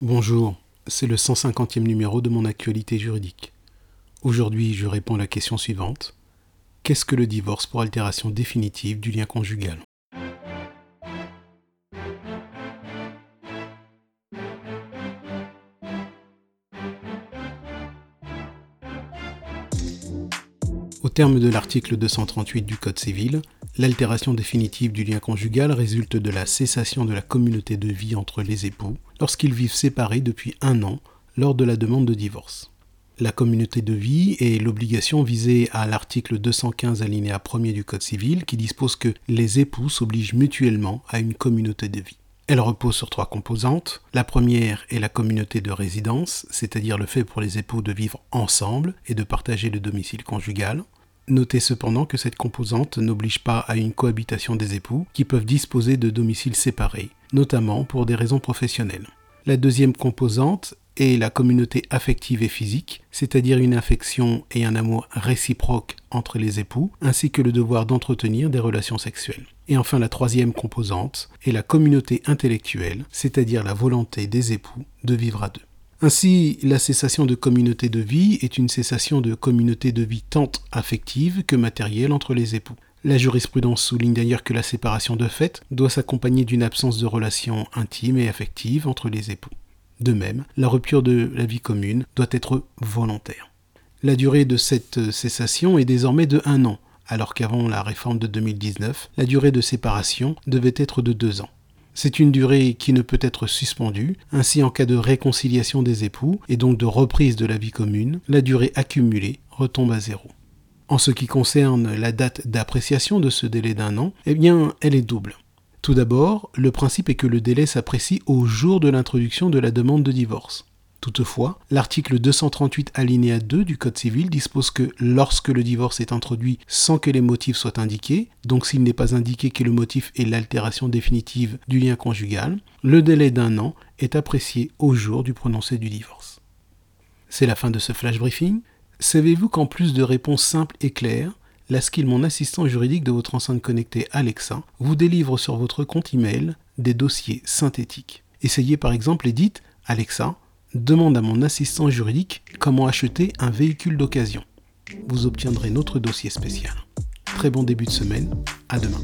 Bonjour, c'est le 150e numéro de mon actualité juridique. Aujourd'hui, je réponds à la question suivante. Qu'est-ce que le divorce pour altération définitive du lien conjugal? Au terme de l'article 238 du Code civil, l'altération définitive du lien conjugal résulte de la cessation de la communauté de vie entre les époux lorsqu'ils vivent séparés depuis un an lors de la demande de divorce. La communauté de vie est l'obligation visée à l'article 215 alinéa 1er du Code civil qui dispose que les époux s'obligent mutuellement à une communauté de vie. Elle repose sur trois composantes. La première est la communauté de résidence, c'est-à-dire le fait pour les époux de vivre ensemble et de partager le domicile conjugal. Notez cependant que cette composante n'oblige pas à une cohabitation des époux qui peuvent disposer de domiciles séparés, notamment pour des raisons professionnelles. La deuxième composante est la communauté affective et physique, c'est-à-dire une affection et un amour réciproque entre les époux, ainsi que le devoir d'entretenir des relations sexuelles. Et enfin la troisième composante est la communauté intellectuelle, c'est-à-dire la volonté des époux de vivre à deux. Ainsi, la cessation de communauté de vie est une cessation de communauté de vie tant affective que matérielle entre les époux. La jurisprudence souligne d'ailleurs que la séparation de fait doit s'accompagner d'une absence de relations intimes et affectives entre les époux. De même, la rupture de la vie commune doit être volontaire. La durée de cette cessation est désormais de un an, alors qu'avant la réforme de 2019, la durée de séparation devait être de deux ans. C'est une durée qui ne peut être suspendue, ainsi en cas de réconciliation des époux et donc de reprise de la vie commune, la durée accumulée retombe à zéro. En ce qui concerne la date d'appréciation de ce délai d'un an, eh bien, elle est double. Tout d'abord, le principe est que le délai s'apprécie au jour de l'introduction de la demande de divorce. Toutefois, l'article 238 alinéa 2 du Code civil dispose que lorsque le divorce est introduit sans que les motifs soient indiqués, donc s'il n'est pas indiqué que le motif est l'altération définitive du lien conjugal, le délai d'un an est apprécié au jour du prononcé du divorce. C'est la fin de ce flash briefing. Savez-vous qu'en plus de réponses simples et claires, la skill Mon assistant juridique de votre enceinte connectée Alexa vous délivre sur votre compte email des dossiers synthétiques? Essayez par exemple et dites Alexa, demande à mon assistant juridique comment acheter un véhicule d'occasion. Vous obtiendrez notre dossier spécial. Très bon début de semaine, à demain.